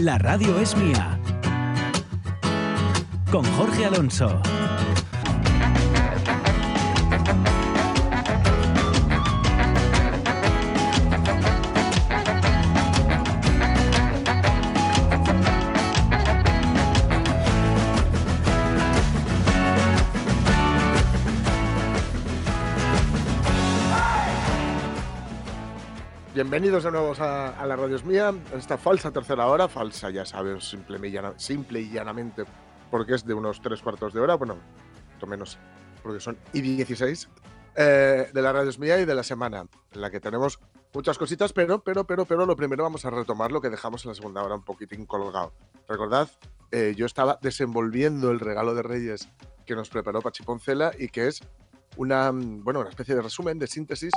La radio es mía. Con Jorge Alonso. Bienvenidos de nuevo a, la Radio es Mía, esta falsa tercera hora, falsa ya sabes, simple y, llanamente, porque es de unos tres cuartos de hora, bueno, menos, porque son y 16, eh, de la Radio es Mía y de la semana, en la que tenemos muchas cositas, pero, pero, pero, pero, lo primero vamos a retomar lo que dejamos en la segunda hora un poquitín colgado. Recordad, eh, yo estaba desenvolviendo el regalo de Reyes que nos preparó Pachi Poncela y que es una, bueno, una especie de resumen, de síntesis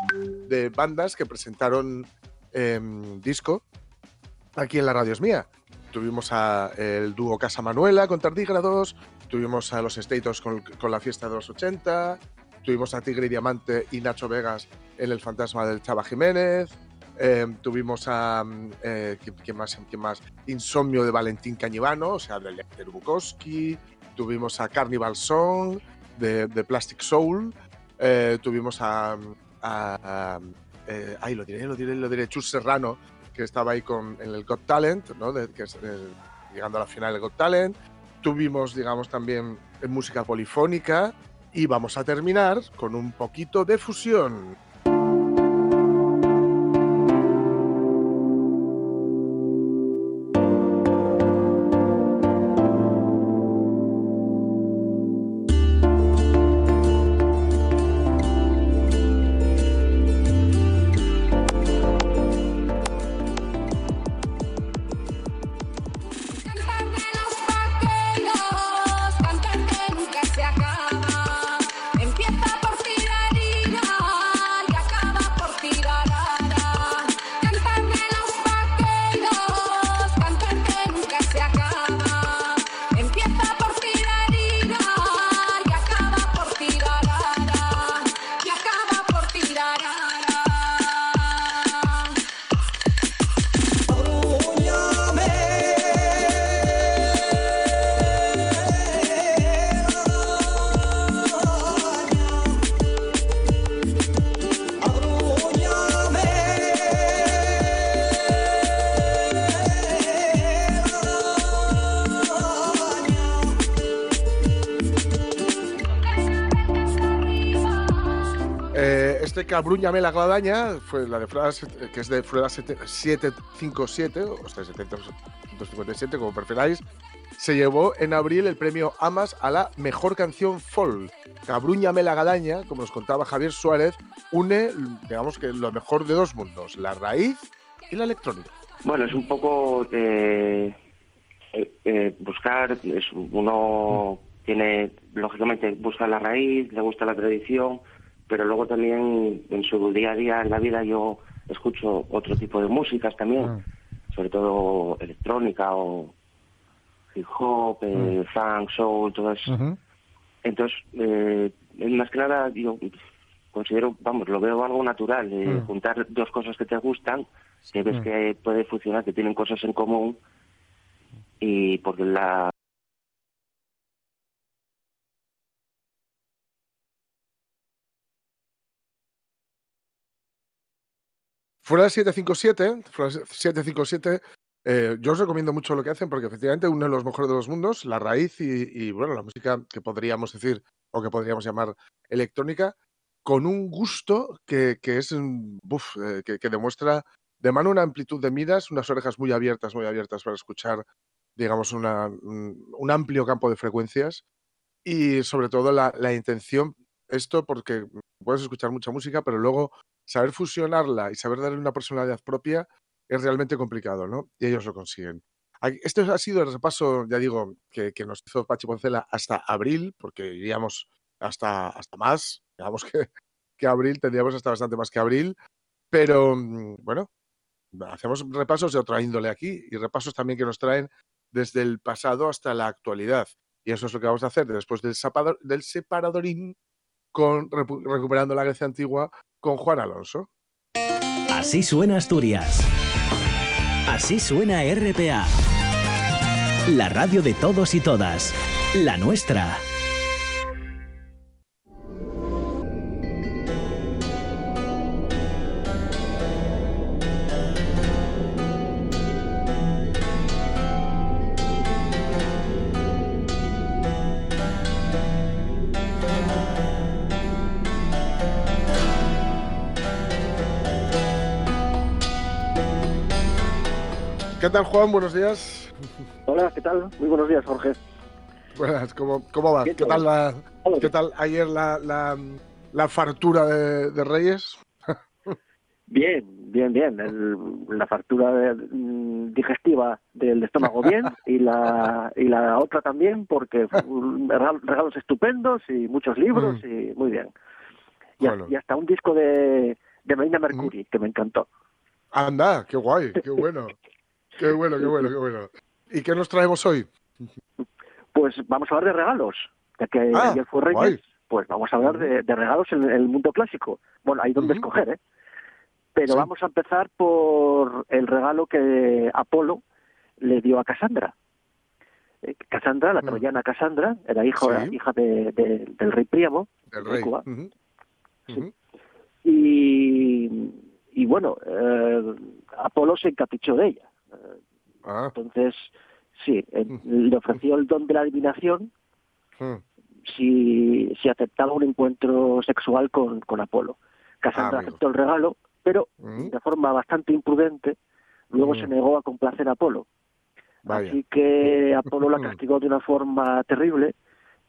de bandas que presentaron em, disco aquí en la Radio es Mía. Tuvimos a el dúo Casa Manuela con Tardígrados, tuvimos a los Statos con, con la fiesta de los 80, tuvimos a Tigre y Diamante y Nacho Vegas en El Fantasma del Chava Jiménez, em, tuvimos a, eh, ¿quién, quién más, más? Insomnio de Valentín Cañivano, o sea, de Lecter Bukowski, tuvimos a Carnival Song de, de Plastic Soul, eh, tuvimos a, a- eh, ay, lo diré, lo diré, lo diré, Chus Serrano, que estaba ahí con, en el Got Talent, ¿no? Eh, llegando a la final del Got Talent. Tuvimos, digamos, también música polifónica. Y vamos a terminar con un poquito de fusión. Eh, este Cabruñame la fue la de set- que es de sete- 757, o sea, 757, como preferáis. Se llevó en abril el premio Amas a la mejor canción folk. Cabruñame la Gladaña, como nos contaba Javier Suárez, une, digamos que lo mejor de dos mundos, la raíz y la electrónica. Bueno, es un poco eh, eh, eh, buscar, es- uno tiene, lógicamente, busca la raíz, le gusta la tradición, pero luego también en su día a día, en la vida, yo escucho otro tipo de músicas también, sobre todo electrónica o hip hop, eh, funk, soul, todo eso. Entonces, eh, más que nada, yo considero, vamos, lo veo algo natural, eh, Mm. juntar dos cosas que te gustan, que ves que puede funcionar, que tienen cosas en común, y porque la Fuera 757, Fuera 757, eh, yo os recomiendo mucho lo que hacen porque efectivamente uno de los mejores de los mundos, la raíz y, bueno, la música que podríamos decir o que podríamos llamar electrónica, con un gusto que, que es, mm, eh, que, demuestra de mano una amplitud de miras, unas orejas muy abiertas, muy abiertas para escuchar, digamos, una- un, un amplio campo de frecuencias. Y sobre todo la, la intención, esto porque puedes escuchar mucha música, pero luego saber fusionarla y saber darle una personalidad propia es realmente complicado, ¿no? Y ellos lo consiguen. Este ha sido el repaso, ya digo, que, nos hizo Pachi Poncela hasta abril, porque iríamos hasta, hasta más, digamos que, que abril, tendríamos hasta bastante más que abril, pero mm, bueno, hacemos repasos de otra índole aquí y repasos también que nos traen desde el pasado hasta la actualidad. Y eso es lo que vamos a hacer después del, del separadorín con recuperando la Grecia antigua con Juan Alonso. Así suena Asturias. Así suena RPA. La radio de todos y todas. La nuestra. Tal, Juan? Buenos días. Hola, ¿qué tal? Muy buenos días, Jorge. Buenas, ¿cómo, cómo va? Bien, ¿Qué tal, la, Hola, ¿qué tal ayer la, la, la fartura de, de Reyes? Bien, bien, bien. El- la factura de- mm, digestiva del estómago bien y la y la otra también porque mm, regal- regalos estupendos y muchos libros y muy bien. Y, a- Bueno. y hasta un disco de, de Marina Mercury que me encantó. Anda, qué guay, qué bueno. Qué bueno, qué bueno, qué bueno. ¿Y qué nos traemos hoy? Pues vamos a hablar de regalos, ya que Ah, ayer fue Reyes, guay. pues vamos a hablar de, de regalos en el mundo clásico. Bueno, hay donde escoger, ¿eh? Pero Sí. vamos a empezar por el regalo que Apolo le dio a Casandra. Eh, Casandra, la Mm. troyana Casandra, era hijo, Sí. hija de- de- del rey Príamo, El de rey. Cuba. Ujú. Sí. Y, y bueno, eh, Apolo se encaprichó de ella. Ah, Entonces, sí, eh, Mm. le ofreció el don de la adivinación mm. si, si aceptaba un encuentro sexual con, con Apolo. Casandra Ah, aceptó el regalo, pero Mm. de forma bastante imprudente, luego Mm. se negó a complacer a Apolo. Vaya. Así que Apolo la castigó de una forma terrible,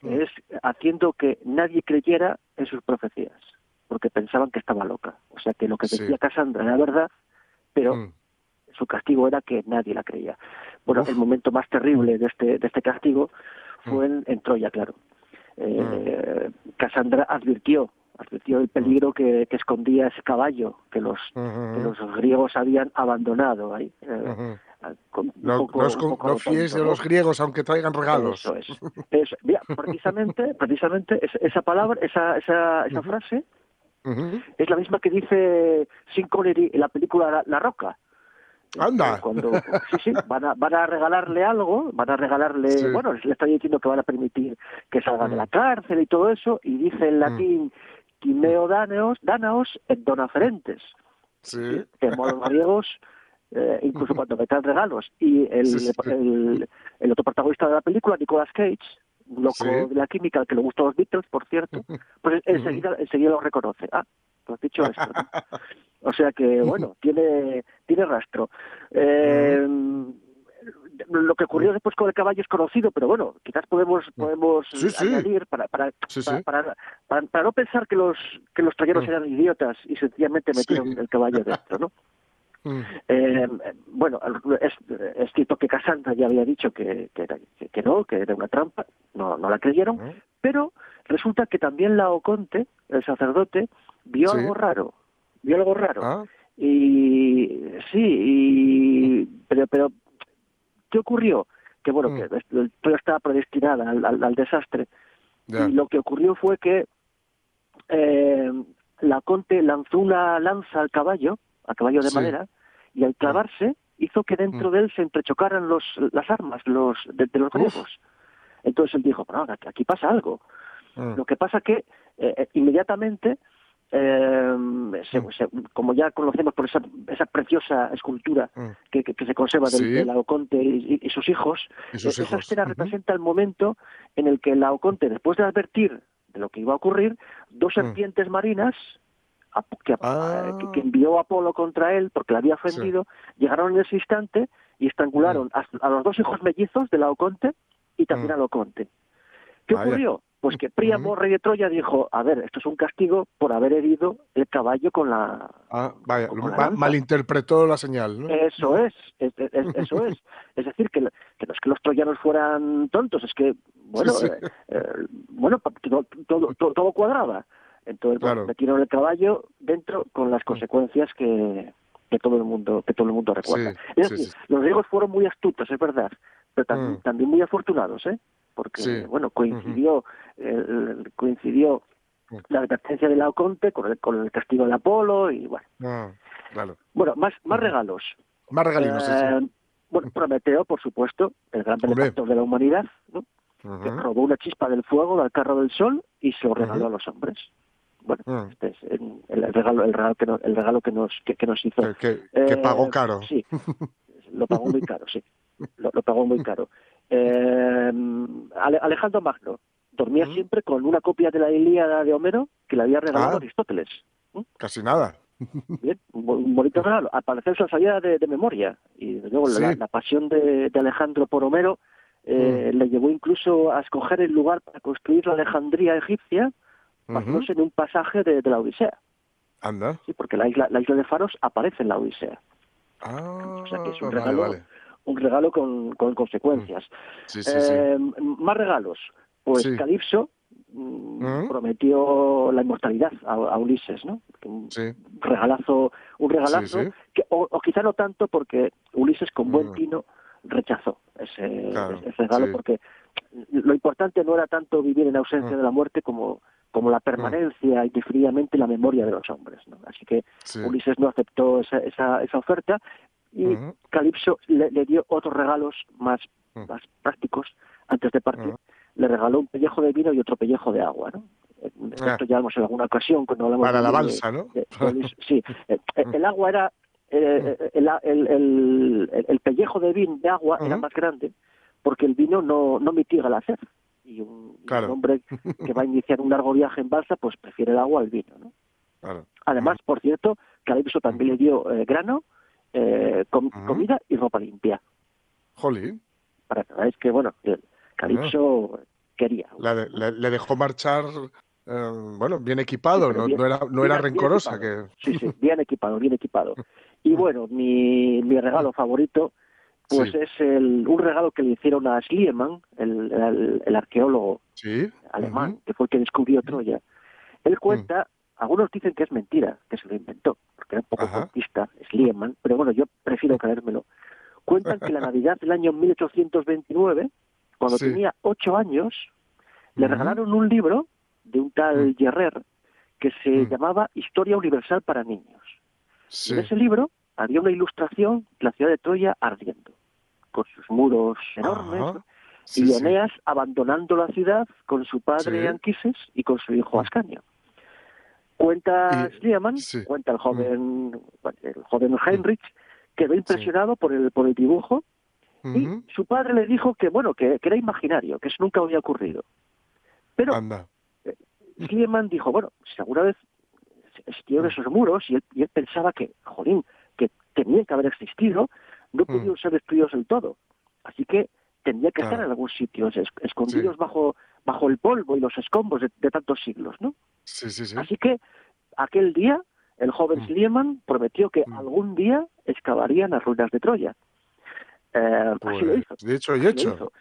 es haciendo que nadie creyera en sus profecías, porque pensaban que estaba loca. O sea que lo que Sí. decía Casandra era verdad, pero Mm. Su castigo era que nadie la creía. Bueno, Uf. el momento más terrible de este, de este castigo fue en, en Troya, claro. Eh, Casandra advirtió, advirtió el peligro que, que escondía ese caballo que los, que los griegos habían abandonado ahí. eh, con- un No, poco- no con- no fíes de los griegos aunque traigan regalos. Eso es. Eso. Mira, precisamente, precisamente esa, palabra, esa, esa, esa frase es la misma que dice Sin Connery en la película La, La Roca. Anda. Cuando, sí, sí, van a, van a regalarle algo, van a regalarle, Sí. bueno, le está diciendo que van a permitir que salga de Mm. la cárcel y todo eso, y dice en latín, Quimeo Danaos, Danaos et dona ferentes. Sí. Que como los griegos, eh, incluso cuando me traen regalos. Y el, Sí, sí. el, el otro protagonista de la película, Nicolas Cage, un loco de la química, al que le gustan los Beatles, por cierto, pues enseguida, enseguida lo reconoce. Ah, tú has dicho esto. ¿no? O sea que, bueno, tiene, tiene rastro. Eh, Lo que ocurrió después con el caballo es conocido, pero bueno, quizás podemos podemos Sí, sí. añadir para para, Sí, para, para, para- para no pensar que los que los troyanos Mm. eran idiotas y sencillamente metieron el caballo dentro, ¿no? Mm. Eh, bueno, es, es cierto que Casandra ya había dicho que, que, era- que- que no, que era una trampa, no, no la creyeron, ¿No? pero resulta que también Laoconte, el sacerdote, vio Sí. algo raro, vio algo raro. Ah, Y sí, y, pero, pero, ¿qué ocurrió? Que bueno, Mm. que el- todo estaba predestinada al, al- al desastre. Y lo que ocurrió fue que eh, Laoconte lanzó una lanza al caballo, al caballo de Sí. madera, y al clavarse hizo que dentro Mm. de él se entrechocaran los, las armas los, de, de los griegos. Entonces él dijo, "Bueno, aquí- aquí pasa algo. Mm. Lo que pasa que eh, eh, inmediatamente, eh, se- Mm. se- como ya conocemos por esa, esa preciosa escultura Mm. que, que- que se conserva del, Sí. de Laoconte y, y- sus hijos, Y sus eh, esa hijos. escena representa el momento en el que Laoconte, después de advertir de lo que iba a ocurrir, dos Mm. serpientes marinas a- que, Ah. que- que envió Apolo contra él porque le había ofendido, llegaron en ese instante y estrangularon a, a los dos hijos mellizos de Laoconte y también Mm. a Laoconte. ¿Qué ocurrió? Pues que Príamo, rey de Troya, dijo, a ver, esto es un castigo por haber herido el caballo con la... Ah, vaya, Con la malinterpretó la señal, ¿no? Eso es, es- es- es- eso es. Es decir, que, que no es que los troyanos fueran tontos, es que, bueno, Sí, sí. eh, eh, bueno, todo, todo, todo, todo cuadraba. Entonces, Claro. metieron el caballo dentro con las consecuencias que, que todo el mundo que todo el mundo recuerda. Sí, es decir, los griegos fueron muy astutos, es verdad, pero también, Mm. también muy afortunados, ¿eh? Porque, Sí. bueno, coincidió, el- coincidió la advertencia de Laoconte con el, con el castigo de Apolo y, bueno. Ah, claro. Bueno, más, más regalos. Más regalinos, sí, sí. Eh, Bueno, Prometeo, por supuesto, el gran benefactor de la humanidad, ¿no? que robó una chispa del fuego del carro del sol y se lo regaló a los hombres. Bueno, Mm. este es el, el regalo, el regalo que nos, el regalo que nos, que, que nos hizo. Que, que- que Eh, pagó caro. Sí, lo pagó muy caro, sí. Lo, lo pagó muy caro. Eh, Ale- Alejandro Magno dormía Mm. siempre con una copia de la Ilíada de Homero que le había regalado Ah. Aristóteles. Casi nada. Bien, un bo- un bonito regalo. Al parecer se sabía de, de memoria. Y luego la, Sí. la pasión de, de Alejandro por Homero eh, Mm. le llevó incluso a escoger el lugar para construir la Alejandría egipcia, basándose en un pasaje de, de la Odisea. Anda. Sí, porque la isla, la isla de Faros aparece en la Odisea. Ah, O sea que es un vale, regalo, vale. Un regalo con, con consecuencias. Sí, sí, sí. Eh, Más regalos. Pues. Calipso mm, Mm. prometió la inmortalidad a, a Ulises, ¿no? Un regalazo, un regalazo. Que, o, o quizá no tanto porque Ulises con buen Mm. tino rechazó ese, Claro, ese regalo porque lo importante no era tanto vivir en ausencia Mm. de la muerte como como la permanencia indefinidamente en la memoria de los hombres. ¿no? Así que Sí. Ulises no aceptó esa, esa, esa oferta y Ujú. Calipso le, le dio otros regalos más, Mm. más prácticos antes de partir. Le regaló un pellejo de vino y otro pellejo de agua. ¿no? Ah. Esto ya hemos en alguna ocasión cuando hablamos Para de- la de- balsa, ¿no? de- sí, Eh, eh, el agua era eh, eh, el, el, el- el pellejo de vino de agua era más grande porque el vino no, no mitiga la sed. Y un, y Claro. un hombre que va a iniciar un largo viaje en balsa, pues prefiere el agua al vino. ¿no? Claro. Además, por cierto, Calipso también le dio eh, grano, eh, com- comida y ropa limpia. Jolín. Para que veáis que, bueno, que Calipso quería. La de- le, le dejó marchar, eh, bueno, bien equipado, Sí, no, bien- no era, no era bien- rencorosa. Que... Sí, sí, bien equipado, bien equipado. Y bueno, mi, mi regalo favorito, pues Sí. es el, un regalo que le hicieron a Schliemann, el, el, el arqueólogo Sí. alemán, que fue el que descubrió Troya. Él cuenta, algunos dicen que es mentira, que se lo inventó, porque era un poco contista, Schliemann, pero bueno, yo prefiero creérmelo. Cuentan que la Navidad del año 1829, cuando Sí. tenía ocho años, le regalaron un libro de un tal. Gerrer que se Mm. llamaba Historia Universal para Niños. Sí. En ese libro había una ilustración de la ciudad de Troya ardiendo, con sus muros enormes, Ajá. ¿no? Sí, y. Eneas abandonando la ciudad con su padre. Anquises y con su hijo Mm. Ascanio. Cuenta Y- Schliemann, sí. Mm. cuenta el joven, bueno, el joven Heinrich, quedó impresionado por el por el dibujo y su padre le dijo que bueno que, que era imaginario, que eso nunca había ocurrido. Pero Anda. Schliemann dijo, bueno, si alguna vez existieron esos muros y él, y él pensaba que, jolín, que tenían que haber existido, no pudieron ser destruidos del todo. Así que tendría que Mm. Claro. estar en algún sitio, es- escondidos bajo, bajo el polvo y los escombros de, de tantos siglos, ¿no? Sí, sí, sí. Así que aquel día el joven Mm. Schliemann prometió que Mm. algún día excavarían las ruinas de Troya. Eh, así lo Pues, hizo. y lo hecho. hizo.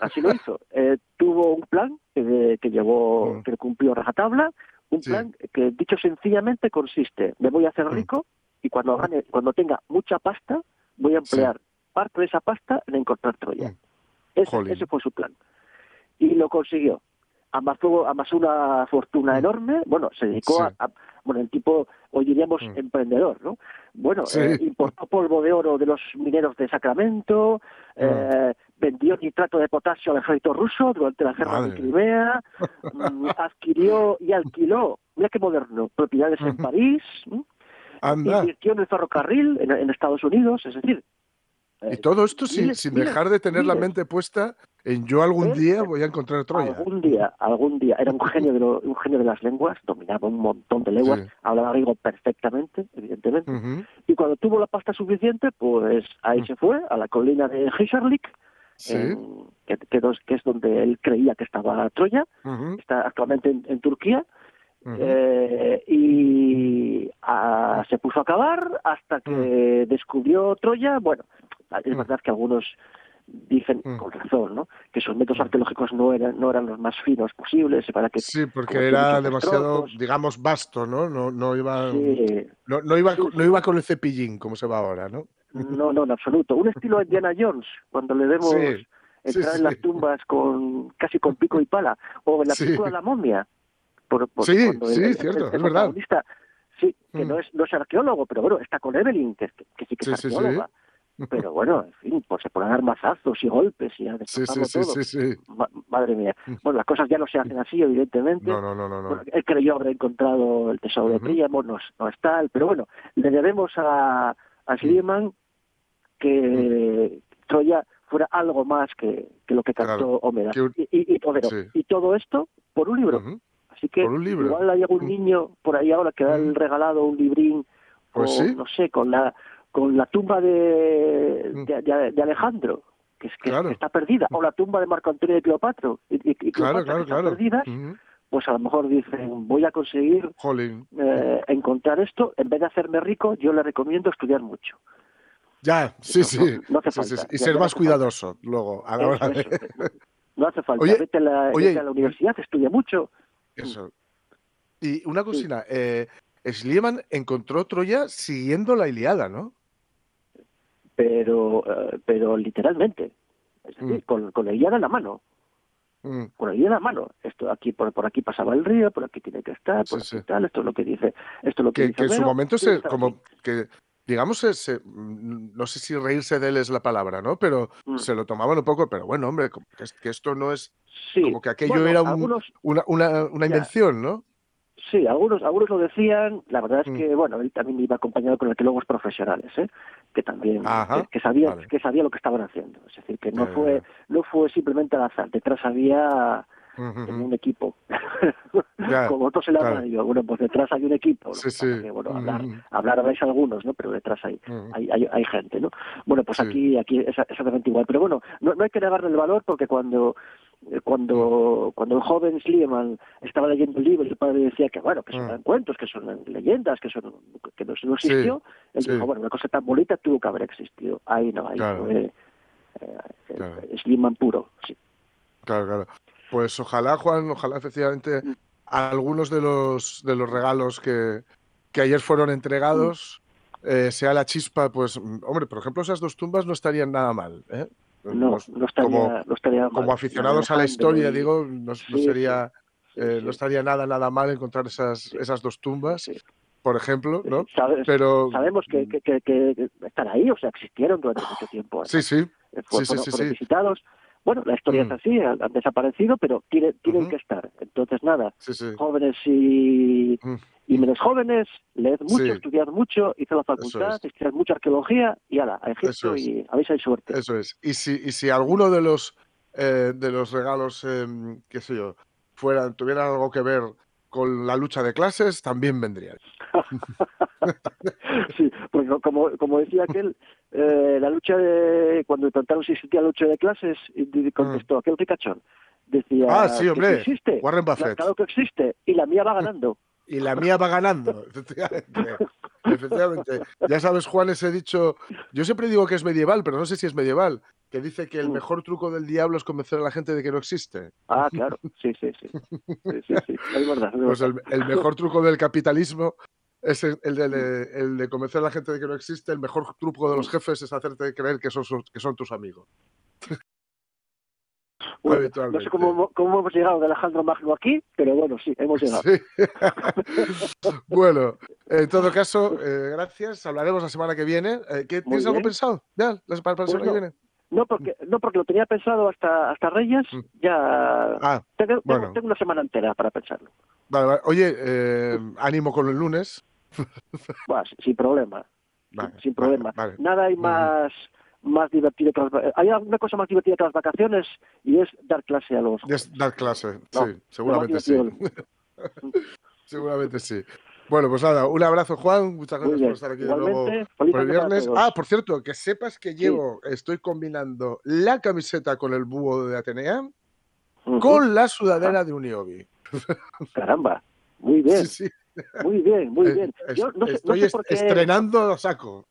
Así lo hizo. Eh, tuvo un plan que, que llevó, Mm. que cumplió rajatabla, un Sí. plan que dicho sencillamente consiste, me voy a hacer Mm. rico y cuando gane, cuando tenga mucha pasta, voy a emplear parte de esa pasta en encontrar Troya. Ese, ese fue su plan. Y lo consiguió. Amasó, amasó una fortuna Mm. enorme. Bueno, se dedicó Sí. a, a- Bueno, el tipo, hoy diríamos Mm. emprendedor, ¿no? Bueno, Sí. eh, importó polvo de oro de los mineros de Sacramento, Mm. eh, vendió nitrato de potasio al ejército ruso durante la guerra de. Crimea, mm, adquirió y alquiló, mira qué moderno, propiedades en. París, invirtió en el ferrocarril en, en Estados Unidos, es decir... Y eh, todo esto sin, sin dejar de tener la mente puesta en yo algún día voy a encontrar Troya. Algún día, algún día. Era un genio de lo- un genio de las lenguas, dominaba un montón de lenguas, Sí. hablaba griego perfectamente, evidentemente. Y cuando tuvo la pasta suficiente, pues ahí Mm. se fue a la colina de Hisarlik Sí. en- que, que dos- que es donde él creía que estaba Troya, está actualmente en, en Turquía, eh, y ah, se puso a cavar hasta que descubrió Troya. Bueno, es Mm. verdad que algunos dicen Mm. con razón, ¿no? Que sus métodos Mm. arqueológicos no eran no eran los más finos posibles para que Sí, porque era demasiado, digamos, vasto, ¿no? No, no iba, Sí, no, no iba, Sí, no iba con el cepillín como se va ahora, ¿no? no, no, en absoluto. Un estilo Indiana Jones, cuando le vemos Sí, entrar en las tumbas con casi con pico y pala, o en la película La momia. Por, por- Sí, cuando sí, cierto, es verdad. Sí, que Mm. no es, no es arqueólogo, pero bueno, está con Evelyn, que, que sí que Sí, es sí. arqueóloga. Pero bueno, en fin, pues se pone a dar mazazos y golpes y a Sí, sí, todo. sí, sí. Ma- madre mía. Mm. Bueno, las cosas ya no se hacen así, evidentemente. No, no, no, no, no. Bueno, él creyó haber encontrado el tesoro de. Príamo, no, es- no es tal, pero bueno, le debemos a, a Mm. Schliemann que Troya fuera algo más que, que lo que cantó Claro, Homero. un- Y, y- y Homero. Sí. Y todo esto por un libro. Ujú. Así que igual hay algún Mm. niño por ahí ahora que ha Mm. regalado un librín Pues sí. no sé, con la con la tumba de, Mm. de, de- de Alejandro, que, es, que, Claro. que está perdida, o la tumba de Marco Antonio de Cleopatra, y, y- y Claro, Cleopatra, claro, que están perdidas, pues a lo mejor dicen, voy a conseguir eh, encontrar esto, en vez de hacerme rico, yo le recomiendo estudiar mucho. Ya, sí, No, sí. no- no hace Sí. Y Ya- ser ya más cuidadoso luego a la hora de. eso, no hace falta, Oye, vete, a la, oye, vete a la universidad, estudia mucho. Eso. Y una cocina, eh, Schliemann encontró Troya siguiendo la Iliada, ¿no? pero eh, pero literalmente es decir, Mm. con, con la guía en la mano Mm, con la guía en la mano esto aquí por, por aquí pasaba el río por aquí tiene que estar por Sí, aquí sí. tal esto es lo que dice esto es lo que, Que, dice que en su momento se, como aquí. que, digamos, se, se- mm, no sé si reírse de él es la palabra, ¿no? Pero Mm. se lo tomaban un poco, pero bueno, hombre, que, que esto no es sí como que aquello bueno, era un- algunos una, una, una Ya. invención, ¿no? sí algunos algunos lo decían la verdad es Mm. que bueno él también iba acompañado con arqueólogos profesionales ¿eh? que también Ajá, que, vale. que sabía lo que estaban haciendo es decir que no fue no fue simplemente al azar detrás había Ujú. un equipo como otros en la claro. radio bueno pues detrás hay un equipo Sí, sí. que, bueno hablar hablar habláis algunos no pero detrás hay hay, hay, hay gente, ¿no? Bueno, pues Sí. aquí aquí es exactamente igual. Pero bueno, no, no hay que negarle el valor porque cuando eh, Mm. cuando cuando el joven Schliemann estaba leyendo el libro y el padre decía que bueno que son Mm. cuentos que son leyendas que son que no, no Sí, existió él sí. dijo bueno una cosa tan bonita tuvo que haber existido ahí no ahí Claro. fue eh, Claro. eh, Schliemann puro sí Claro, claro. Pues ojalá, Juan, ojalá efectivamente Mm. algunos de los de los regalos que, que ayer fueron entregados eh, sea la chispa, pues, mm, hombre, por ejemplo, esas dos tumbas no estarían nada mal, ¿eh? no Nos- no estaría como, no estaría mal. como aficionados a la historia, digo, no, no sería, sí, eh, sí, no estaría nada, nada mal encontrar esas, esas dos tumbas, por ejemplo, ¿no? Sabes- Pero sabemos que, que, que, que están ahí o sea existieron durante mucho tiempo sí, sí, eh, fue- Sí, sí, fueron, sí, fueron sí. visitados. Bueno, la historia Mm. es así, han, han desaparecido, pero tienen, que estar. Entonces, nada, sí, sí. jóvenes y, Mm. y menos jóvenes, leed mucho, Sí. estudiad mucho, hice la facultad, es. estudiad mucha arqueología y ala, a Egipto es. y a ver si hay suerte. Eso es. Y si, y si alguno de los eh, de los regalos, em, qué sé yo, fueran, tuvieran algo que ver con la lucha de clases, también vendrían. sí, pues como, como decía aquel, eh, la lucha de, cuando le preguntaron si existía la lucha de clases, y contestó aquel ricachón. Decía, Mm. Ah, sí, "¿Que hombre, sí existe? Warren Buffett. Claro que existe, y la mía va ganando. Y la mía va ganando, efectivamente. Efectivamente. Ya sabes, Juan, ese dicho, yo siempre digo que es medieval, pero no sé si es medieval, que dice que el Mm. mejor truco del diablo es convencer a la gente de que no existe. Ah, claro, sí, sí, sí. Sí, sí, sí. Es verdad, es Pues el mejor truco del capitalismo es el, el de, el de convencer a la gente de que no existe. El mejor truco de los jefes es hacerte creer que son, que son tus amigos. Bueno, no sé cómo, cómo hemos llegado de Alejandro Magno aquí, pero bueno, sí, hemos llegado. Sí. bueno, en todo caso, eh, gracias. Hablaremos la semana que viene. Eh, ¿qué, Muy ¿Tienes algo pensado? ¿Ya? ¿La, para, para la Pues semana no. que viene? No porque, no, porque lo tenía pensado hasta, hasta Reyes, Mm. ya Ah, tengo, tengo- bueno. tengo una semana entera para pensarlo. Vale, vale. Oye, eh, ánimo con el lunes. Sin, problema, Vale, sin problema. Nada hay más más divertido que las Hay alguna cosa más divertida que las vacaciones y es dar clase a los Es dar clase, No, sí, seguramente sí. seguramente sí. Bueno, pues nada, un abrazo, Juan. Muchas gracias por estar aquí de nuevo por el viernes. Ah, por cierto, que sepas que llevo, estoy combinando la camiseta con el búho de Atenea con la sudadera de Uniobi. Caramba, muy bien, Sí, sí. muy bien, muy Eh, bien. Yo no sé, no estoy sé est- por qué, estrenando a saco.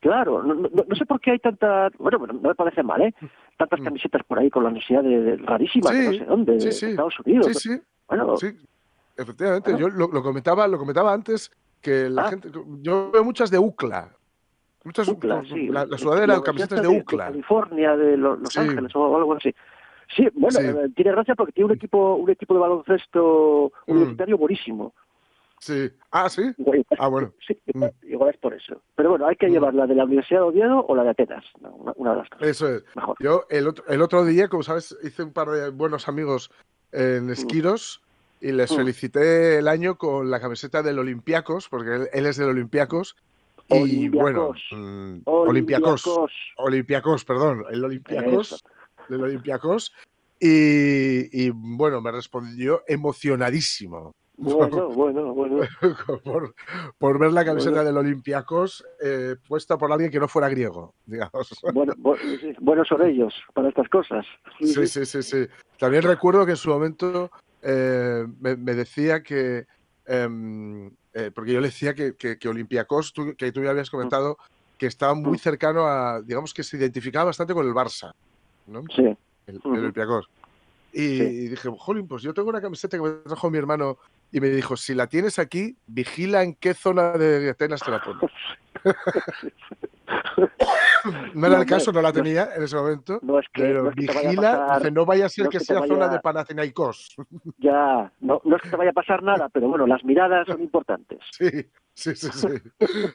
claro, no, sé por qué hay tantas, bueno, no me parece mal, ¿eh? Tantas Mm. camisetas por ahí con la necesidad de, de- rarísimas, de Sí, no sé dónde, sí, de. Estados Unidos. Sí, sí, Bueno. Efectivamente, Bueno. yo lo, lo comentaba, lo comentaba antes que la Ah. gente, yo veo muchas de UCLA. Muchas UCLA, sí. la, la sudadera, Los camisetas estos de UCLA. California, de Lo- Los. Ángeles o algo así. Sí, bueno, Sí. eh, tiene gracia porque tiene un equipo, un equipo de baloncesto Mm. universitario buenísimo. Sí. Ah, sí. Igual, Ah, bueno. sí, Mm. igual es por eso. Pero bueno, hay que Mm. llevar la de la Universidad de Oviedo o la de Atenas. no, una, una de las dos. Eso es. Mejor. Yo el otro, el otro día, como sabes, hice un par de buenos amigos en Esquiros y les felicité el año con la camiseta del Olympiacos, porque él, él es del Olympiacos. Y bueno, Olympiacos. Olympiacos. Olympiacos, Olympiacos, perdón, el Olympiacos. Del Olympiacos. Y, y, bueno, me respondió emocionadísimo Bueno, bueno, bueno. por, por ver la camiseta Bueno. del Olympiacos eh, puesta por alguien que no no griego, digamos. Bueno, bu- sí, buenos son ellos para estas cosas. Sí, sí, sí, sí. También recuerdo que en su momento eh, me, me decía que, em, eh, porque yo le decía que, que, que Olympiacos, tú- que tú ya habías comentado, que estaba muy cercano a, digamos que se identificaba bastante con el Barça, ¿no? Sí. El, el. Y, Sí. dije, jolín, pues yo tengo una camiseta que me trajo mi hermano y me dijo, si la tienes aquí, vigila en qué zona de Atenas te la pones. No era el caso, no la tenía en ese momento. No es que, Pero no es que vigila, pasar, dice, no vaya a ser no que sea zona de Panathinaikos. ya, no, no es que te vaya a pasar nada, pero bueno, las miradas son importantes. Sí, sí, sí, sí.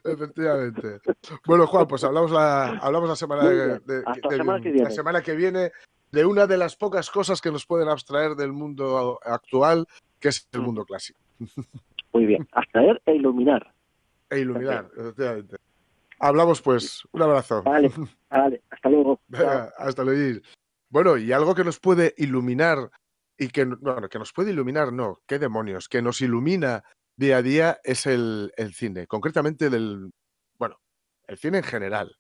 Efectivamente. Bueno, Juan, pues hablamos la, hablamos la semana, de- de- la semana que la viene. semana que viene de una de las pocas cosas que nos pueden abstraer del mundo actual, que es el Mm. mundo clásico. Muy bien, abstraer e iluminar. E iluminar, efectivamente. Hablamos pues. Un abrazo. Vale, vale, hasta luego. Venga, hasta luego. Bueno, y algo que nos puede iluminar y que, no- bueno, que nos puede iluminar, no, qué demonios, que nos ilumina día a día es el, el cine, concretamente del, bueno, el cine en general.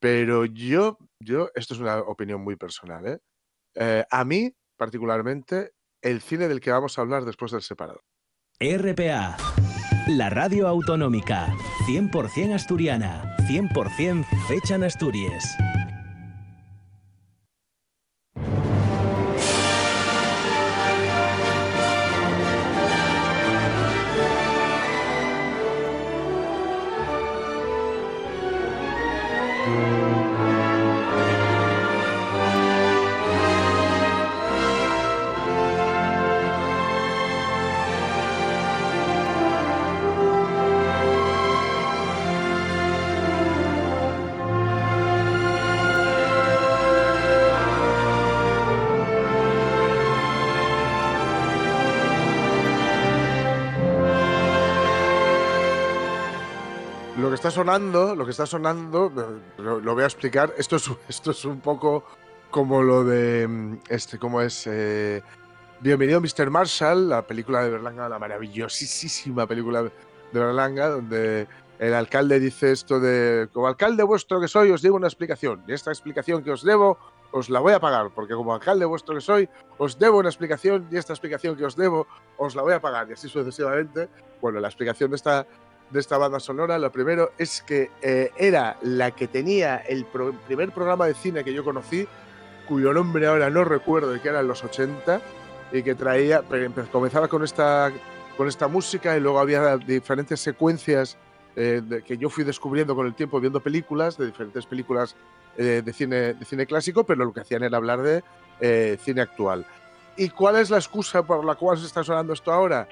Pero yo, yo, esto es una opinión muy personal, ¿eh? Eh, a mí, particularmente, el cine del que vamos a hablar después del separado. RPA, la radio autonómica, 100% asturiana, 100% fecha en Asturias. Sonando, lo que está sonando, eh, lo, voy a explicar. Esto es, esto es un poco como lo de mm, este, ¿cómo es? Eh, Bienvenido Mr. Marshall, la película de Berlanga, la maravillosísima película de Berlanga, donde el alcalde dice esto de, como alcalde vuestro que soy, os debo una explicación. Y esta explicación que os debo, os la voy a pagar, porque como alcalde vuestro que soy, os debo una explicación y esta explicación que os debo, os la voy a pagar. Y así sucesivamente. Bueno, la explicación de esta, de esta banda sonora, lo primero es que eh, era la que tenía el primer programa de cine que yo conocí, cuyo nombre ahora no recuerdo, y que era en los 80, y que traía, comenzaba con esta, con esta música y luego había diferentes secuencias eh, que yo fui descubriendo con el tiempo viendo películas, de diferentes películas eh, de, cine, de cine clásico, pero lo que hacían era hablar de cine actual. ¿Y cuál es la excusa por la cual se está sonando esto ahora?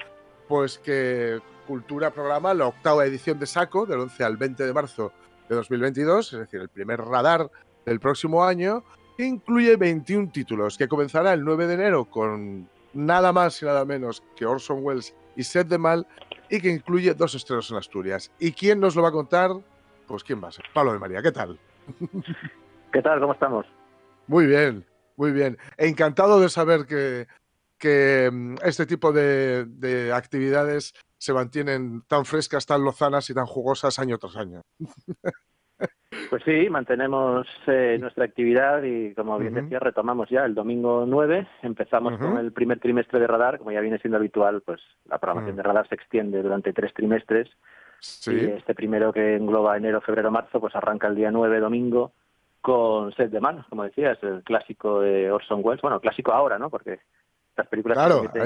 Pues que Cultura programa la octava edición de Saco, del 11 al 20 de marzo de 2022, es decir, el primer radar del próximo año, que incluye 21 títulos, que comenzará el 9 de enero con nada más y nada menos que Orson Welles y Seth de Mal, y que incluye dos estrenos en Asturias. ¿Y quién nos lo va a contar? Pues quién va a ser. Pablo de María, ¿qué tal? ¿Qué tal? ¿Cómo estamos? Muy bien, muy bien. Encantado de saber que, que mm, este tipo de, de actividades se mantienen tan frescas, tan lozanas y tan jugosas año tras año. Pues sí, mantenemos eh, nuestra actividad y, como bien Ujú. decía, retomamos ya el domingo 9. Empezamos con el primer trimestre de Radar. Como ya viene siendo habitual, pues la programación Mm. de Radar se extiende durante tres trimestres. Y Sí, este primero que engloba enero, febrero, marzo, pues arranca el día 9, domingo, con Set de Manos, como decías, el clásico de Orson Welles. Bueno, clásico ahora, ¿no? Porque estas películas Claro, ahí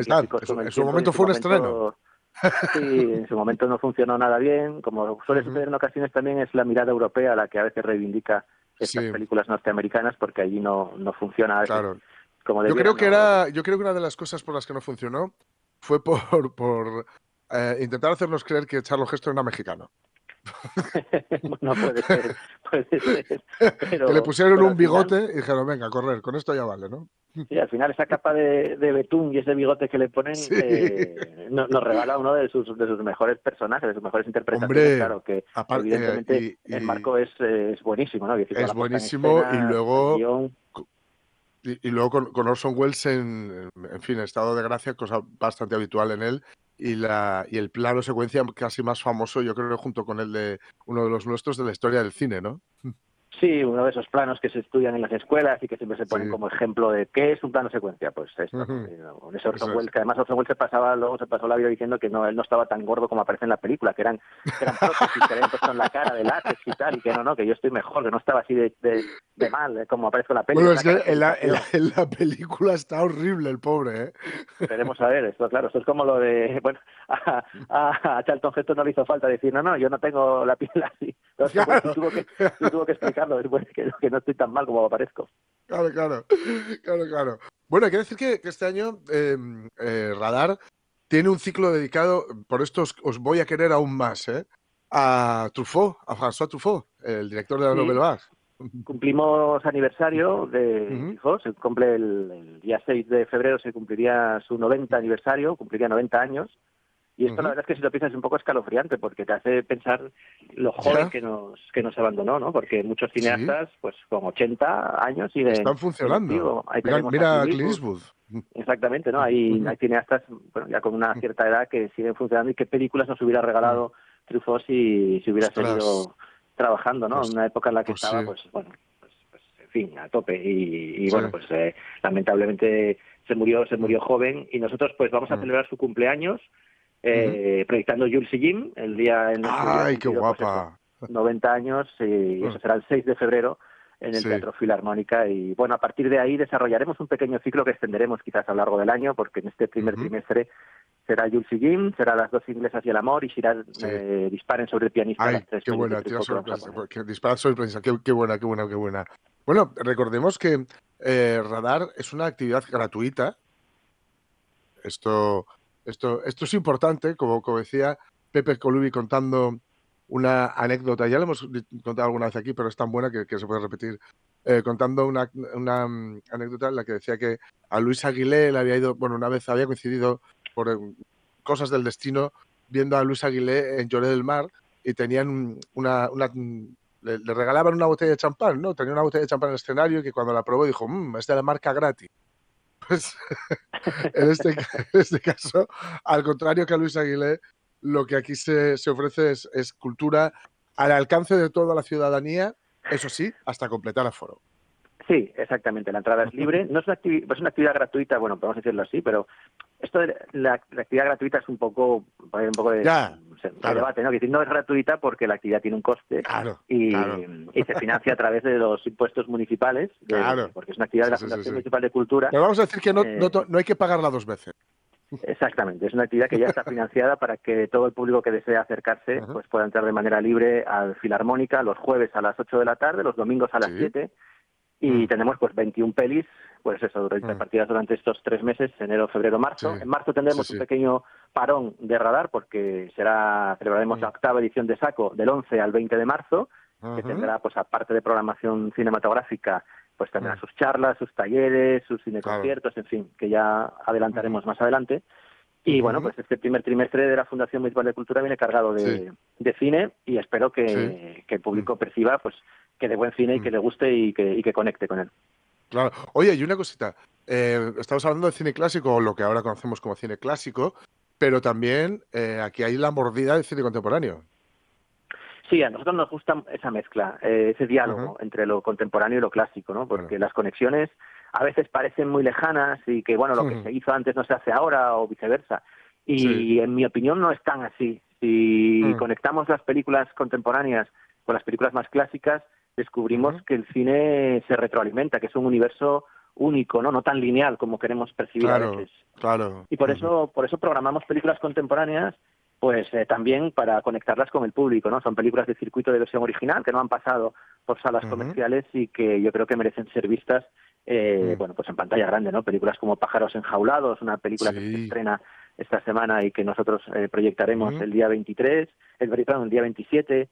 En su- momento fue un momento- Sí, en su momento no funcionó nada bien. Como suele suceder en ocasiones también es la mirada europea la que a veces reivindica estas Sí. películas norteamericanas porque allí no, no funciona claro. como Yo creo que ¿no? era, yo creo que una de las cosas por las que no funcionó fue por, por eh, intentar hacernos creer que Charles Heston era mexicano. no puede ser, puede ser. Pero, que le pusieron un final- bigote y dijeron, venga, correr, con esto ya vale, ¿no? Sí, al final esa capa de, de betún y ese bigote que le ponen Sí. eh, no- nos regala uno de sus, de sus mejores personajes, de sus mejores interpretaciones. Hombre, claro que aparte, evidentemente eh, y- el marco es, es buenísimo, ¿no? decir, Es en buenísimo escena, y luego- Y, y luego con, con Orson Welles en, en fin, estado de gracia, cosa bastante habitual en él. Y, la, y el plano secuencia casi más famoso, yo creo junto con el de uno de los nuestros de la historia del cine, ¿no? Sí, uno de esos planos que se estudian en las escuelas y que siempre se ponen Sí. como ejemplo de qué es un plano secuencia. Pues esto. ¿no? Eh, ese Orson. Welles, que además Orson Welles se pasaba, luego se pasó la vida diciendo que no, él no estaba tan gordo como aparece en la película, que eran, que eran prótesis que le habían puesto en la cara de látex y tal, y que no, no, que yo estoy mejor, que no estaba así de, de, de mal, eh, como aparece en la película. Bueno, es que en la, en la- en la película está horrible el pobre, ¿eh? Veremos a ver, esto claro, esto es como lo de, bueno, a, a, a Charlton Heston no le hizo falta decir, no, no, yo no tengo la piel así. Entonces, pues, sí tuvo que, tuvo que explicarlo después, que, que no estoy tan mal como aparezco. Claro, claro, claro, claro. Bueno, hay que decir que, que este año eh, eh, Radar tiene un ciclo dedicado, por esto os, os voy a querer aún más, ¿eh? A Truffaut, a François Truffaut, el director de la Sí. Nouvelle Vague. Cumplimos aniversario de Ujú. Truffaut, se cumple el, el día 6 de febrero, se cumpliría su 90 aniversario, cumpliría 90 años. Y esto la verdad es que si lo piensas es un poco escalofriante porque te hace pensar lo joven Ya. que nos que nos abandonó, ¿no? Porque muchos cineastas, pues con 80 años siguen Están funcionando. activo. Ahí Mira, mira a Clint Eastwood. Exactamente, ¿no? Hay, hay cineastas bueno, ya con una cierta edad que siguen funcionando y qué películas nos hubiera regalado Truffaut si, si hubiera Ostras. seguido trabajando, ¿no? Pues- en una época en la que pues estaba, sí. pues bueno, pues, pues, en fin, a tope y, y Sí. bueno, pues eh, lamentablemente se murió se murió joven y nosotros pues vamos a celebrar su cumpleaños eh, proyectando Jules y Jim el día en el que Ay, qué cumplido, pues, guapa. eso, 90 años y eso será el 6 de febrero en el Sí. Teatro Filarmónica y bueno, a partir de ahí desarrollaremos un pequeño ciclo que extenderemos quizás a lo largo del año porque en este primer trimestre será Jules y Jim, será Las dos inglesas y el amor y será Sí. eh, Disparen sobre el pianista. Ay, las tres qué buena, tira Truffaut que vamos a sorpresa. poner. Que dispara sorpresa. Qué, qué buena, qué buena, qué buena. Bueno, recordemos que eh, Radar es una actividad gratuita. Esto, esto, esto es importante, como, como decía Pepe Colubi contando una anécdota, ya lo hemos contado alguna vez aquí, pero es tan buena que, que se puede repetir, eh, contando una, una, mm, anécdota en la que decía que a Luis Aguilé le había ido, bueno, una vez había coincidido por eh, cosas del destino viendo a Luis Aguilé en Lloré del Mar y tenían un- una, una- le, le regalaban una botella de champán, ¿no? Tenía una botella de champán en el escenario que cuando la probó dijo, mmm, es de la marca gratis. Pues en este, en este caso, al contrario que a Luis Aguilé, lo que aquí se, ofrece es, cultura al alcance de toda la ciudadanía, eso sí, hasta completar aforo. Sí, exactamente. La entrada es libre. No es una actividad gratuita, bueno, podemos decirlo así, pero esto de la, la actividad gratuita es un poco, un poco de, Ya, se- de claro. debate, ¿no? Decir, no es gratuita porque la actividad tiene un coste Claro, y, claro. y se financia a través de los impuestos municipales, de- Claro. porque es una actividad de la Sí, sí, sí, Fundación. Municipal de Cultura. Pero vamos a decir que no, Eh, no, hay que pagarla dos veces. Exactamente, es una actividad que ya está financiada para que todo el público que desea acercarse Ajá. pues pueda entrar de manera libre al Filarmónica los jueves a las 8 de la tarde, los domingos a las Sí. 7 y Mm. tenemos pues 21 pelis, pues eso, Mm. repartidas durante estos tres meses, enero, febrero, marzo. Sí. En marzo tendremos Sí, sí. un pequeño parón de radar porque será celebraremos Mm. la octava edición de Saco del 11 al 20 de marzo, que tendrá pues aparte de programación cinematográfica pues tendrá Mm. sus charlas, sus talleres, sus cineconciertos, en fin, que ya adelantaremos más adelante. Y bueno, pues este primer trimestre de la Fundación Municipal de Cultura viene cargado de, de cine y espero que, que el público perciba pues que de buen cine y que Mm. le guste y que, y que conecte con él. Claro. Oye, y una cosita. eh, estamos hablando de cine clásico, o lo que ahora conocemos como cine clásico, pero también eh, aquí hay la mordida del cine contemporáneo. Sí, a nosotros nos gusta esa mezcla, eh, ese diálogo entre lo contemporáneo y lo clásico, ¿no? Porque las conexiones a veces parecen muy lejanas y que, bueno, lo que se hizo antes no se hace ahora o viceversa. Y Sí. en mi opinión no es tan así. Si Mm. conectamos las películas contemporáneas con las películas más clásicas, descubrimos que el cine se retroalimenta, que es un universo único, ¿no? No tan lineal como queremos percibir a veces. claro. Y por eso, por eso programamos películas contemporáneas, pues eh, también para conectarlas con el público, ¿no? Son películas de circuito de versión original que no han pasado por salas comerciales y que yo creo que merecen ser vistas, eh, bueno, pues en pantalla grande, ¿no? Películas como Pájaros enjaulados, una película que se estrena esta semana y que nosotros eh, proyectaremos el día 23, el, perdón, el día 27.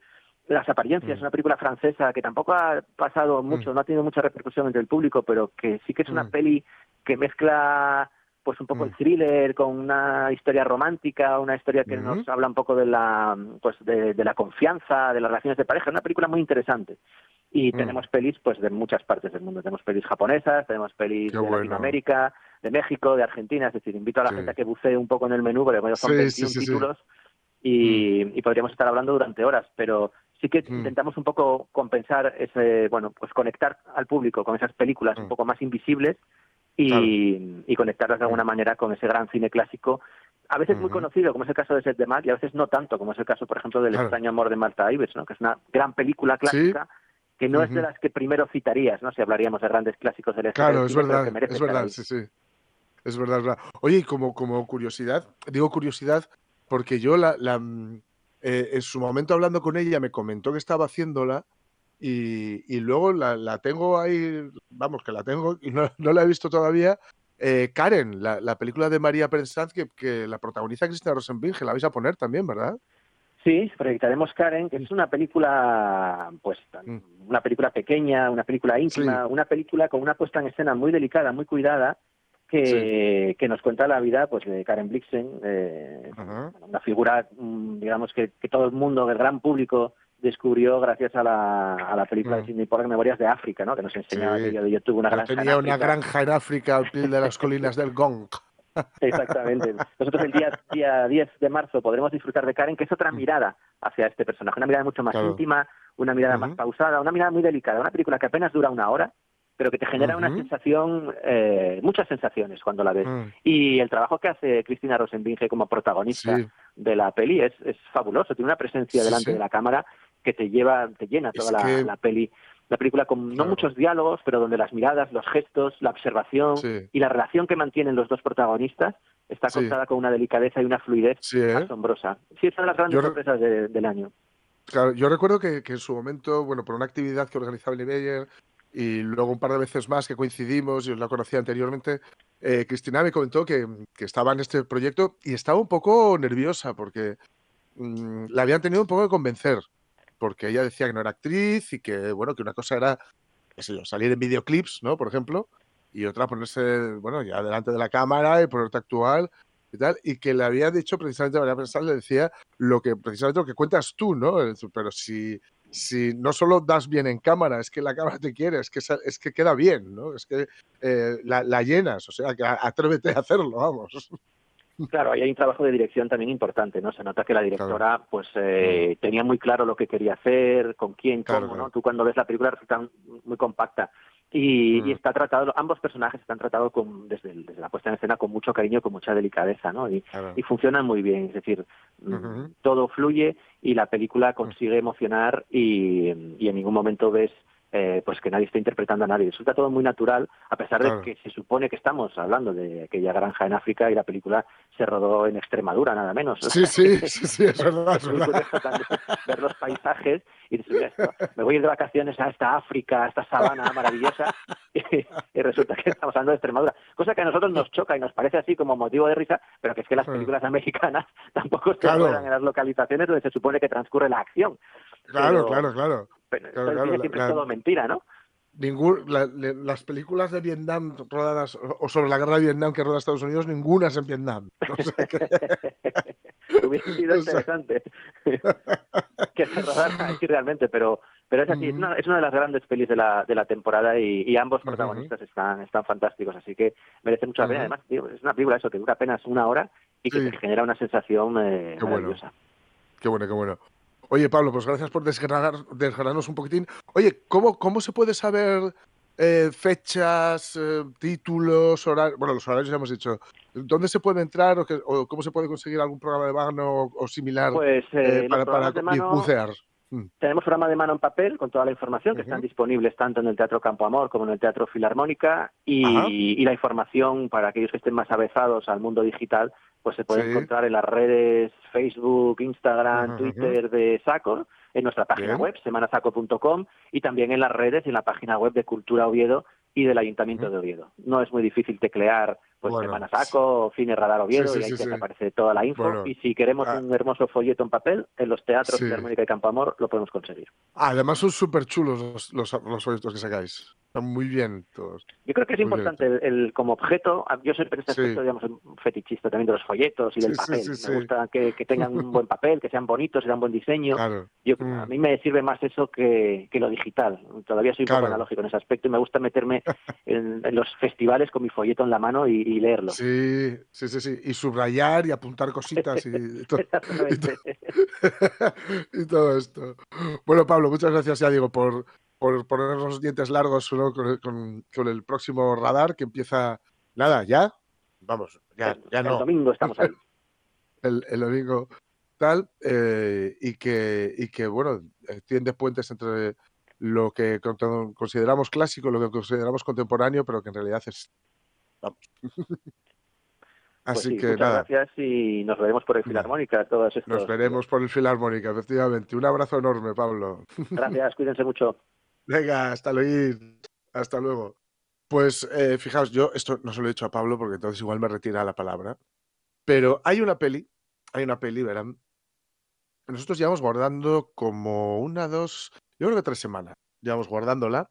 Las apariencias, Mm. una película francesa que tampoco ha pasado mucho, no ha tenido mucha repercusión entre el público, pero que sí que es una Mm. peli que mezcla pues un poco el Mm. thriller con una historia romántica, una historia que nos habla un poco de la pues de, de la confianza, de las relaciones de pareja, una película muy interesante. Y Mm. tenemos pelis pues de muchas partes del mundo, tenemos pelis japonesas, tenemos pelis Qué de bueno. Latinoamérica, de México, de Argentina, es decir, invito a la Sí. gente a que bucee un poco en el menú, porque son Sí, 21 sí, títulos y, y podríamos estar hablando durante horas, pero sí que Mm. intentamos un poco compensar ese, bueno, pues conectar al público con esas películas un Mm. poco más invisibles y, Claro. y conectarlas de alguna manera con ese gran cine clásico, a veces muy conocido, como es el caso de Set de Mac, y a veces no tanto, como es el caso, por ejemplo, del Claro. extraño amor de Marta Ives, ¿no? que es una gran película clásica que no es de las que primero citarías, ¿no? si hablaríamos de grandes clásicos del Claro, cine, es verdad, que merece es verdad, sí, sí. Es verdad, es verdad. Oye, y como, como curiosidad, digo curiosidad porque yo la, la, mm, eh, en su momento hablando con ella me comentó que estaba haciéndola y, y luego la, la tengo ahí, vamos, que la tengo y no, no la he visto todavía. eh, Karen, la, la película de María Pérez Sanz que, que la protagoniza Cristina Rosenbinge, la vais a poner también, ¿verdad? Sí, proyectaremos Karen, que es una película, pues, Mm. una película pequeña, una película íntima, una película con una puesta en escena muy delicada, muy cuidada, que, que nos cuenta la vida, pues, de Karen Blixen, eh, una figura, mm, digamos, que, que todo el mundo, el gran público, descubrió gracias a la, a la película de Mm. Sidney Pollack, Memorias de África, ¿no? Que nos enseñaba Sí. de yo tuve una Yo granja en tenía una África. granja en África al pie de las colinas del Gong. Exactamente. Nosotros el día, día 10 de marzo podremos disfrutar de Karen, que es otra mirada hacia este personaje, una mirada mucho más Mm. Claro. íntima, una mirada más pausada, una mirada muy delicada, una película que apenas dura una hora, pero que te genera una sensación, eh, muchas sensaciones cuando la ves. Mm, Y el trabajo que hace Cristina Rosenbinge como protagonista Sí. de la peli es, es fabuloso, tiene una presencia Sí, delante sí. de la cámara que te lleva, te llena toda la, que- la peli. La película con no Claro. muchos diálogos, pero donde las miradas, los gestos, la observación y la relación que mantienen los dos protagonistas está contada con una delicadeza y una fluidez ¿eh? asombrosa. Sí, es una de las grandes Yo sorpresas de- del año. Claro, yo recuerdo que, que en su momento, bueno, por una actividad que organizaba el Meyer y luego un par de veces más que coincidimos y os la conocía anteriormente, eh, Cristina me comentó que, que estaba en este proyecto y estaba un poco nerviosa porque mm, la habían tenido un poco que convencer, porque ella decía que no era actriz y que, bueno, que una cosa era, qué sé yo, salir en videoclips, ¿no? Por ejemplo, y otra ponerse, bueno, ya delante de la cámara y ponerte a actuar y tal, y que le había dicho precisamente María Pensar, le decía lo que precisamente lo que cuentas tú, ¿no? Pero si, si no solo das bien en cámara, es que la cámara te quiere, es que, es que queda bien, ¿no? Es que eh, la, la llenas, o sea, que atrévete a hacerlo, vamos. Claro, ahí hay un trabajo de dirección también importante, ¿no? Se nota que la directora, pues, eh, tenía muy claro lo que quería hacer, con quién, Mm. Claro, cómo, claro. ¿no? Tú cuando ves la película resulta muy compacta. Y, Mm. y está tratado, ambos personajes están tratados con, desde, el- desde la puesta en escena con mucho cariño, con mucha delicadeza, ¿no? Y, Claro. y funcionan muy bien, es decir, mm, todo fluye y la película consigue emocionar y, y en ningún momento ves eh, pues que nadie está interpretando a nadie. Resulta todo muy natural, a pesar Claro. de que se supone que estamos hablando de aquella granja en África y la película se rodó en Extremadura, nada menos. Sí, sí, sí, sí, es verdad, es verdad. ver los paisajes y "Mira esto, me voy a ir de vacaciones a esta África, a esta sabana maravillosa y, y resulta que estamos hablando de Extremadura. Cosa que a nosotros nos choca y nos parece así como motivo de risa, pero que es que las películas americanas tampoco se Claro. en las localizaciones donde se supone que transcurre la acción. Claro, Pero- claro, claro. Pero Claro, claro, siempre la- es todo mentira, ¿no? Ningún, la- le- las películas de Vietnam rodadas o sobre la guerra de Vietnam que roda Estados Unidos, ninguna es en Vietnam. O sea que- Hubiera sido O sea- interesante que se rodara aquí realmente, pero Pero es así, es, Ujú. una, es una de las grandes pelis de la, de la temporada y, y ambos protagonistas están, están fantásticos, así que merece mucho la pena. Ujú. Además, digo, es una película eso que dura apenas una hora y que Sí. te genera una sensación eh, Qué bueno. maravillosa. Qué bueno, qué bueno. Oye, Pablo, pues gracias por desgranar, desgranarnos un poquitín. Oye, ¿cómo, cómo se puede saber eh, fechas, eh, títulos, horarios? Bueno, los horarios ya hemos dicho. ¿Dónde se puede entrar o, que- o cómo se puede conseguir algún programa de mano o, o similar Pues eh, para, para mano, bucear? Mm, tenemos programa de mano en papel con toda la información que están disponibles tanto en el Teatro Campo Amor como en el Teatro Filarmónica y, la información para aquellos que estén más avezados al mundo digital pues se puede Sí. encontrar en las redes Facebook, Instagram, Twitter de Saco, en nuestra página Bien. web semanasaco.com y también en las redes y en la página web de Cultura Oviedo y del Ayuntamiento de Oviedo. No es muy difícil teclear pues Bueno. Semana Saco Cine Radar Oviedo Sí, sí, y ahí sí, te aparece toda la info Bueno. y si queremos Ah. un hermoso folleto en papel en los teatros Sí. Filarmónica y Campo Amor lo podemos conseguir. Además son súper chulos los, los, los folletos que sacáis. Están muy bien todos. Yo creo que es Muy importante el, el- como objeto, yo soy en este Sí. aspecto, digamos, fetichista también de los folletos y del Sí, papel. sí, Me gusta que, que tengan un buen papel, que sean bonitos, que sean buen diseño. Claro. Yo, Mm. A mí me sirve más eso que, que lo digital. Todavía soy un Claro. poco analógico en ese aspecto y me gusta meterme en, en los festivales con mi folleto en la mano y, y leerlo. Sí, sí, sí, sí. Y subrayar y apuntar cositas y, to- Exactamente. y todo esto. Bueno, Pablo, muchas gracias, ya digo, por, por ponernos los dientes largos ¿no? con, con- con el próximo radar que empieza. Nada, ya. Vamos, ya, ya el no. domingo estamos ahí. El, el domingo tal. eh, y, que, y que, bueno, eh, tiende puentes entre lo que con- consideramos clásico, lo que consideramos contemporáneo, pero que en realidad es. Vamos. Pues Así sí, que muchas nada. gracias y nos veremos por el Filarmónica. Todos estos Nos veremos por el Filarmónica, efectivamente. Un abrazo enorme, Pablo. Gracias, cuídense mucho. Venga, hasta luego. Hasta luego. Pues eh, fijaos, yo esto no se lo he dicho a Pablo porque entonces igual me retira la palabra. Pero hay una peli, hay una peli, verán. Nosotros llevamos guardando como una, dos, yo creo que tres semanas. Llevamos guardándola.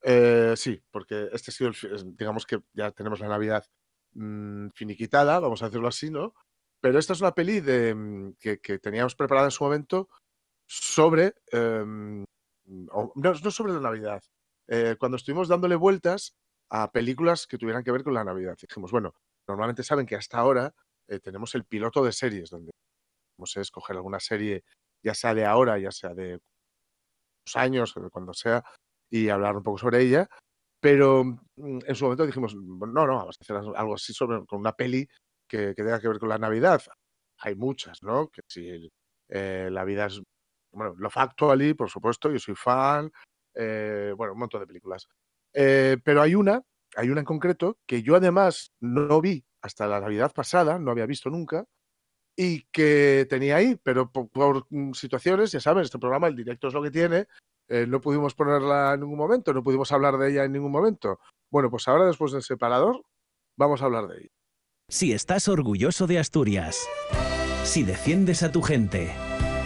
Eh, sí, porque este ha sido, el, digamos que ya tenemos la Navidad mm, finiquitada, vamos a decirlo así, ¿no? Pero esta es una peli de, mm, que, que teníamos preparada en su momento sobre, em, o- no, no sobre la Navidad, eh, cuando estuvimos dándole vueltas a películas que tuvieran que ver con la Navidad. Dijimos, bueno, normalmente saben que hasta ahora eh, tenemos el piloto de series, donde a escoger alguna serie, ya sea de ahora, ya sea de dos años, de cuando sea, y hablar un poco sobre ella. Pero mm, en su momento dijimos, "Bueno, no, no, vamos a hacer algo así sobre, con una peli que, tenga que ver con la Navidad. Hay muchas, ¿no? Que si eh, la vida es, bueno, Love Actually, por supuesto, yo soy fan, eh, bueno, un montón de películas. Eh, pero hay una, hay una en concreto que yo además no vi hasta la Navidad pasada, no había visto nunca, y que tenía ahí, pero por, mm, situaciones, ya saben, este programa, el directo es lo que tiene, eh, no pudimos ponerla en ningún momento, no pudimos hablar de ella en ningún momento. Bueno, pues ahora después del separador, vamos a hablar de ella. Si estás orgulloso de Asturias, si defiendes a tu gente,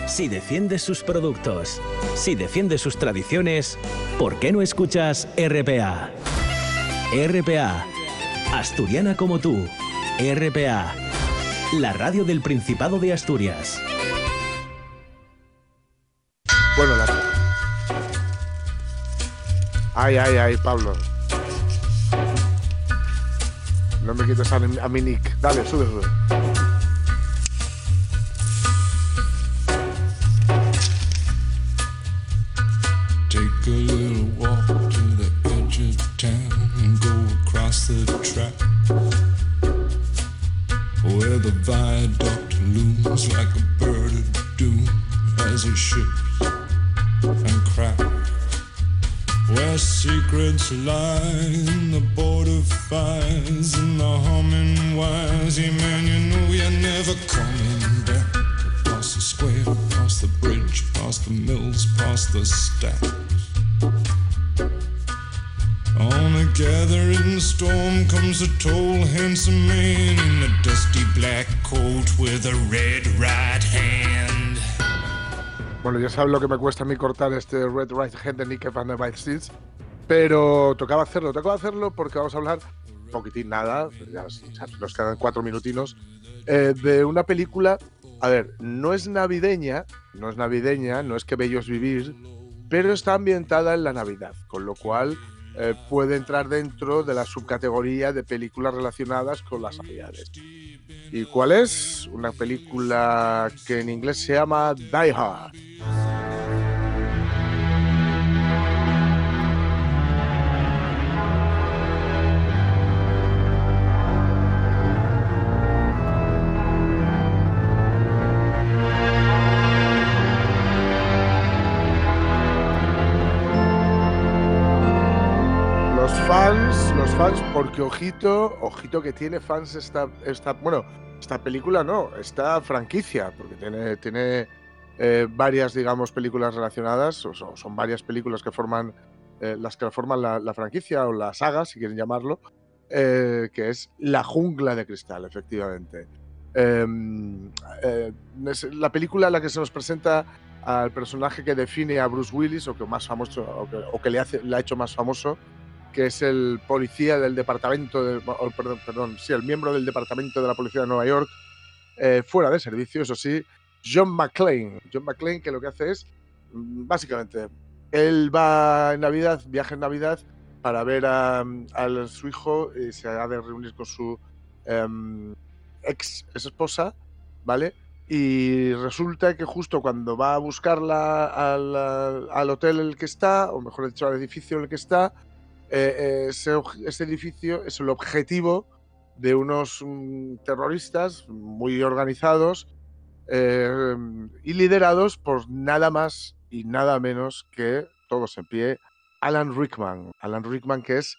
si defiendes sus productos, si defiendes sus tradiciones, ¿por qué no escuchas RPA? RPA, asturiana como tú, RPA, la radio del Principado de Asturias. Bueno. Ay, ay, ay, Pablo. No me quites a, a mi nick. Dale, sube, sube. Ya sabes lo que me cuesta a mí cortar este Red Right Hand de Nick Van der Weitz, pero tocaba hacerlo, tocaba hacerlo porque vamos a hablar un poquitín nada, ya nos quedan cuatro minutinos, eh, de una película, a ver, no es navideña, no es navideña, no es que bello es vivir, pero está ambientada en la Navidad, con lo cual eh, puede entrar dentro de la subcategoría de películas relacionadas con las Navidades. ¿Y cuál es? Una película que en inglés se llama Die Hard. Porque ojito, ojito que tiene fans esta, esta, bueno, esta película no, esta franquicia, porque tiene, tiene eh, varias, digamos, películas relacionadas, o son, varias películas que forman, eh, las que forman la, franquicia o la saga, si quieren llamarlo, eh, que es La jungla de cristal, efectivamente. Eh, es la película en la que se nos presenta al personaje que define a Bruce Willis, o que más famoso, o que, o que le, hace, le ha hecho más famoso, que es el policía del departamento, de, perdón, perdón, sí, el miembro del departamento de la policía de Nueva York, eh, fuera de servicio, eso sí, John McClane. John McClane que lo que hace es, mm, básicamente, él va en Navidad, viaja en Navidad para ver a, a su hijo y se ha de reunir con su em, ex esposa, ¿vale? Y resulta que justo cuando va a buscarla al hotel en el que está, o mejor dicho, al edificio en el que está, eh, eh, ese, ese edificio es el objetivo de unos mm, terroristas muy organizados eh, y liderados por nada más y nada menos que, todos en pie, Alan Rickman. Alan Rickman que es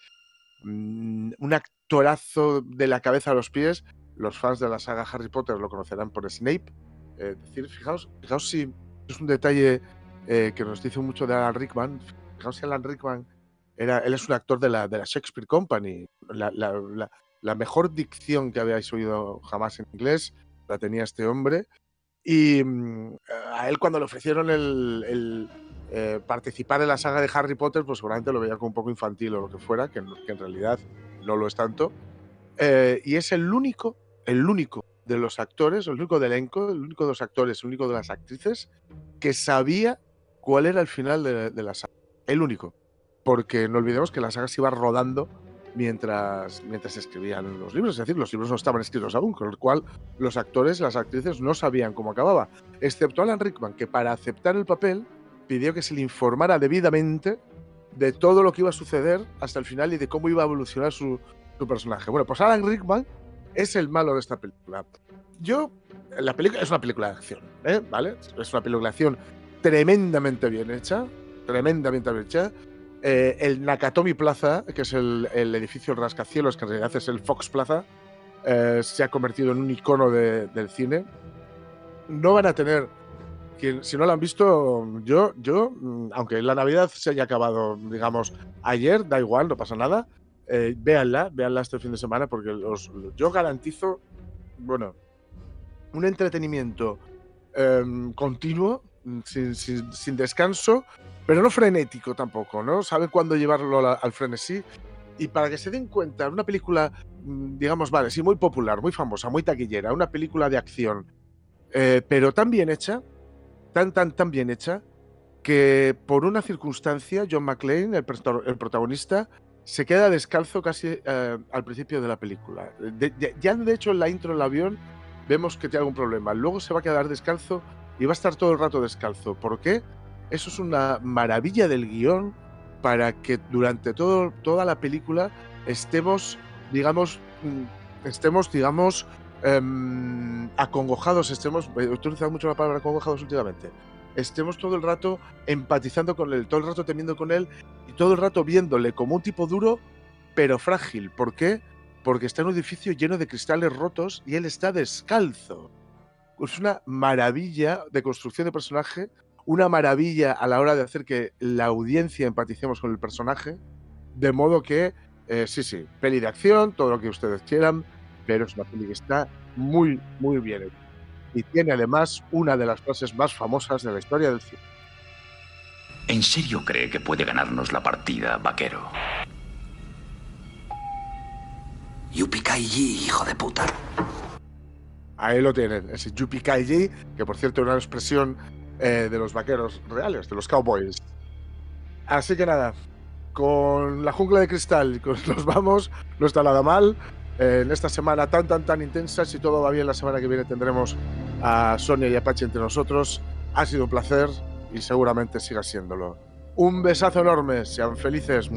mm, un actorazo de la cabeza a los pies. Los fans de la saga Harry Potter lo conocerán por Snape. Decir, fijaos, fijaos si es un detalle que nos dice mucho de Alan Rickman. Fijaos si Alan Rickman él es un actor de la, de la Shakespeare Company. La, mejor dicción que habíais oído jamás en inglés la tenía este hombre. Y mm, a él cuando le ofrecieron el, eh, participar en la saga de Harry Potter, pues seguramente lo veía como un poco infantil o lo que fuera, que, en- realidad no lo es tanto. Eh, y es el único, el único de los actores, el único del elenco, el único de los actores, el único de las actrices que sabía cuál era el final de la saga. El único. Porque no olvidemos que la saga se iba rodando mientras, mientras escribían los libros. Es decir, los libros no estaban escritos aún, con lo cual los actores, las actrices no sabían cómo acababa. Excepto Alan Rickman, que para aceptar el papel pidió que se le informara debidamente de todo lo que iba a suceder hasta el final y de cómo iba a evolucionar su, su personaje. Bueno, pues Alan Rickman es el malo de esta película. Yo, la película es una película de acción, ¿eh? ¿vale? Es una película de acción tremendamente bien hecha, tremendamente bien hecha. Eh, el Nakatomi Plaza, que es el, el edificio el rascacielos, que en realidad es el Fox Plaza, eh, se ha convertido en un icono de- del cine. No van a tener, si no lo han visto, yo, yo, mm, aunque la Navidad se haya acabado, digamos, ayer, da igual, no pasa nada, eh, véanla, véanla este fin de semana, porque os- yo garantizo, bueno, un entretenimiento em, continuo, sin, sin- sin descanso, pero no frenético tampoco, ¿no? Saben cuándo llevarlo al frenesí. Y para que se den cuenta, una película, mm, digamos, vale, sí, muy popular, muy famosa, muy taquillera, una película de acción, eh, pero tan bien hecha, tan, tan, tan bien hecha, que por una circunstancia, John McClane, el, prota- el protagonista, se queda descalzo casi eh, al principio de la película. Ya de hecho en la intro del avión vemos que tiene algún problema. Luego se va a quedar descalzo y va a estar todo el rato descalzo. ¿Por qué? Eso es una maravilla del guion para que durante todo, toda la película estemos, digamos, mm, estemos, digamos, em, acongojados, estemos, he utilizado mucho la palabra acongojados últimamente, estemos todo el rato empatizando con él, todo el rato temiendo con él y todo el rato viéndole como un tipo duro, pero frágil. ¿Por qué? Porque está en un edificio lleno de cristales rotos y él está descalzo. Es una maravilla de construcción de personaje, una maravilla a la hora de hacer que la audiencia empaticemos con el personaje, de modo que, eh, sí, sí, peli de acción, todo lo que ustedes quieran, pero es una peli que está muy, muy bien hecha. Y tiene además una de las frases más famosas de la historia del cine. ¿En serio cree que puede ganarnos la partida, vaquero? Yupikai hijo de puta. Ahí lo tienen, ese Yuppie que por cierto era una expresión eh, de los vaqueros reales, de los cowboys. Así que nada, con la jungla de cristal nos vamos, no está nada mal. Eh, en esta semana tan, tan, tan intensa, si todo va bien, la semana que viene tendremos a Sonia y Apache entre nosotros. Ha sido un placer y seguramente siga siéndolo. Un besazo enorme, sean felices.